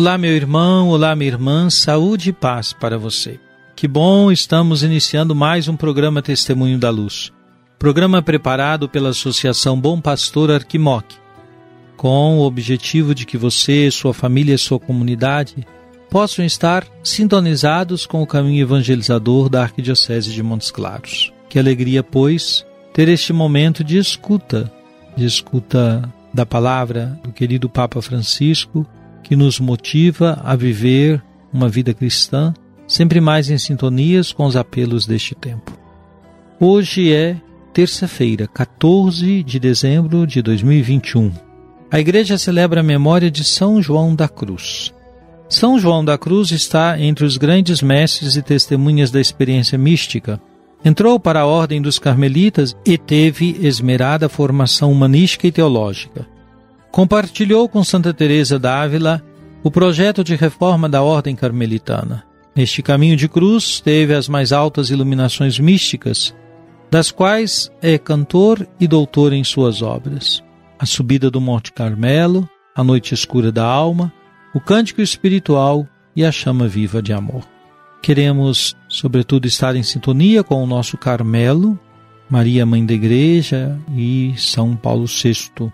Olá, meu irmão, olá, minha irmã, saúde e paz para você. Que bom, estamos iniciando mais um programa Testemunho da Luz. Programa preparado pela Associação Bom Pastor Arquimoc, com o objetivo de que você, sua família e sua comunidade possam estar sintonizados com o caminho evangelizador da Arquidiocese de Montes Claros. Que alegria, pois, ter este momento de escuta, de escuta da palavra do querido Papa Francisco, que nos motiva a viver uma vida cristã sempre mais em sintonias com os apelos deste tempo. Hoje é terça-feira, 14 de dezembro de 2021. A igreja celebra a memória de São João da Cruz. São João da Cruz está entre os grandes mestres e testemunhas da experiência mística. Entrou para a ordem dos carmelitas e teve esmerada formação humanística e teológica. Compartilhou com Santa Teresa d'Ávila o projeto de reforma da ordem carmelitana. Neste caminho de cruz teve as mais altas iluminações místicas, das quais é cantor e doutor em suas obras. A subida do Monte Carmelo, a noite escura da alma, o cântico espiritual e a chama viva de amor. Queremos, sobretudo, estar em sintonia com o nosso Carmelo, Maria Mãe da Igreja e São Paulo VI,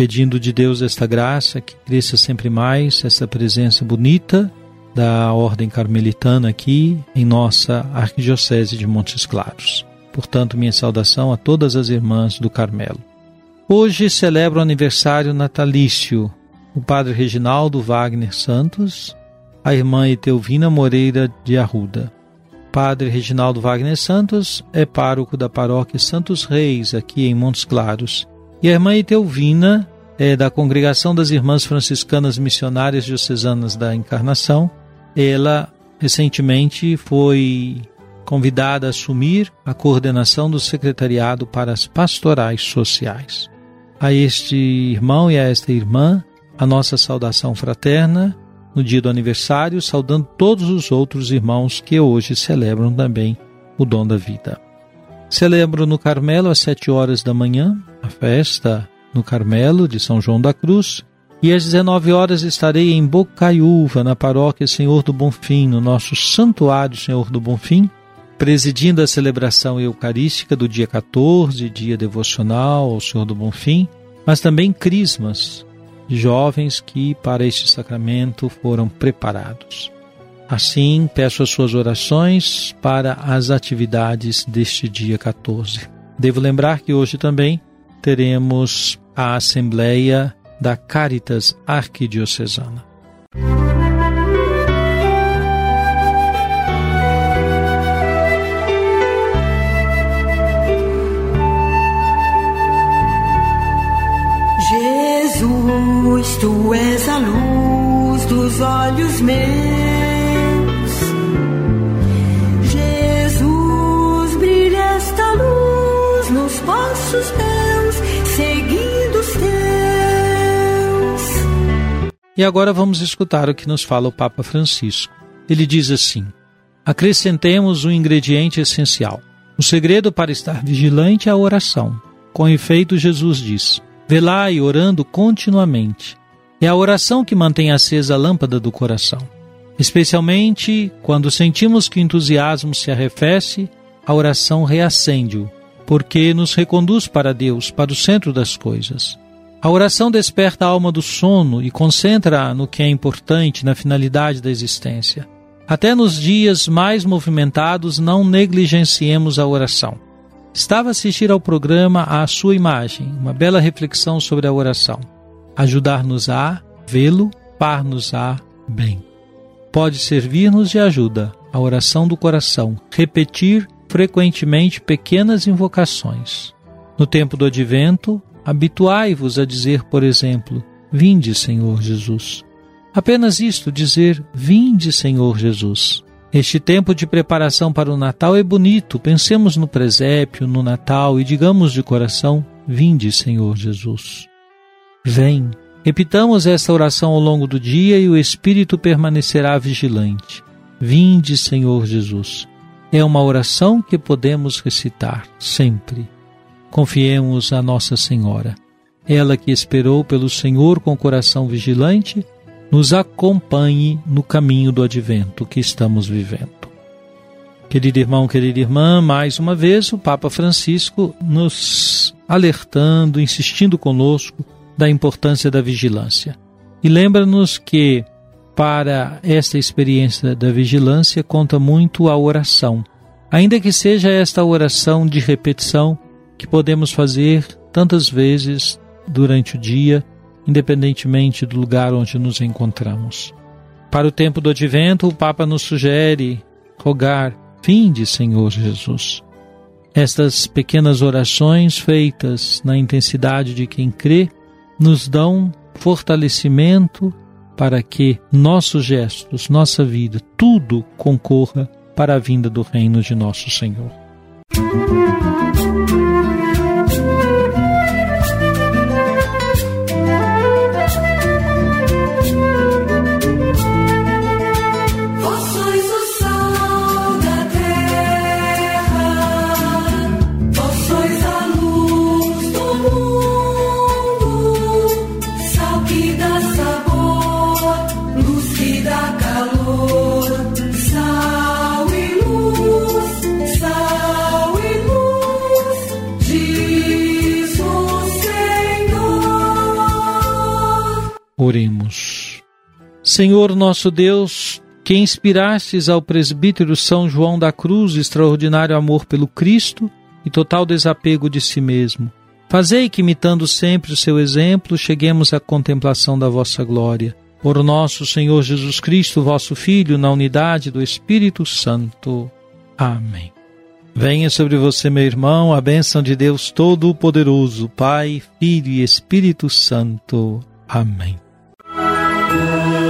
pedindo de Deus esta graça que cresça sempre mais essa presença bonita da Ordem Carmelitana aqui em nossa Arquidiocese de Montes Claros. Portanto, minha saudação a todas as irmãs do Carmelo. Hoje celebra o aniversário natalício o Padre Reginaldo Wagner Santos, a irmã Etelvina Moreira de Arruda. Padre Reginaldo Wagner Santos é pároco da paróquia Santos Reis, aqui em Montes Claros. E a irmã Etelvina é da Congregação das Irmãs Franciscanas Missionárias Diocesanas da Encarnação. Ela recentemente foi convidada a assumir a coordenação do Secretariado para as Pastorais Sociais. A este irmão e a esta irmã, a nossa saudação fraterna no dia do aniversário, saudando todos os outros irmãos que hoje celebram também o dom da vida. Celebro no Carmelo às sete horas da manhã a festa no Carmelo de São João da Cruz e às 19 horas estarei em Bocaiúva, na paróquia Senhor do Bonfim, no nosso Santuário Senhor do Bonfim, presidindo a celebração eucarística do dia 14, dia devocional ao Senhor do Bonfim, mas também crismas, jovens que para este sacramento foram preparados. Assim, peço as suas orações para as atividades deste dia 14. Devo lembrar que hoje também teremos a Assembleia da Caritas Arquidiocesana. E agora vamos escutar o que nos fala o Papa Francisco. Ele diz assim: Acrescentemos um ingrediente essencial. O segredo para estar vigilante é a oração. Com efeito, Jesus diz: Velai orando continuamente. É a oração que mantém acesa a lâmpada do coração. Especialmente quando sentimos que o entusiasmo se arrefece, a oração reacende-o, porque nos reconduz para Deus, para o centro das coisas. A oração desperta a alma do sono e concentra no que é importante, na finalidade da existência. Até nos dias mais movimentados, não negligenciemos a oração. Estava a assistir ao programa A Sua Imagem, uma bela reflexão sobre a oração. Ajudar-nos a vê-lo, par-nos a bem. Pode servir-nos de ajuda a oração do coração, repetir frequentemente pequenas invocações. No tempo do advento, Habituai-vos a dizer, por exemplo, Vinde, Senhor Jesus. Apenas isto, dizer Vinde, Senhor Jesus. Este tempo de preparação para o Natal é bonito. Pensemos no presépio, no Natal e digamos de coração: Vinde, Senhor Jesus. Vem. Repitamos esta oração ao longo do dia e o Espírito permanecerá vigilante. Vinde, Senhor Jesus. É uma oração que podemos recitar sempre. Confiemos a Nossa Senhora. Ela que esperou pelo Senhor com coração vigilante, nos acompanhe no caminho do advento que estamos vivendo. Querido irmão, querida irmã, mais uma vez o Papa Francisco nos alertando, insistindo conosco da importância da vigilância. E lembra-nos que para esta experiência da vigilância conta muito a oração. Ainda que seja esta oração de repetição, que podemos fazer tantas vezes durante o dia, independentemente do lugar onde nos encontramos. Para o tempo do advento, o Papa nos sugere rogar, de Senhor Jesus. Estas pequenas orações feitas na intensidade de quem crê nos dão fortalecimento para que nossos gestos, nossa vida, tudo concorra para a vinda do reino de nosso Senhor. Música Oremos. Senhor nosso Deus, que inspirastes ao presbítero São João da Cruz extraordinário amor pelo Cristo e total desapego de si mesmo, fazei que, imitando sempre o seu exemplo, cheguemos à contemplação da vossa glória. Por nosso Senhor Jesus Cristo, vosso Filho, na unidade do Espírito Santo. Amém. Venha sobre você, meu irmão, a bênção de Deus Todo-Poderoso, Pai, Filho e Espírito Santo. Amém. Bye.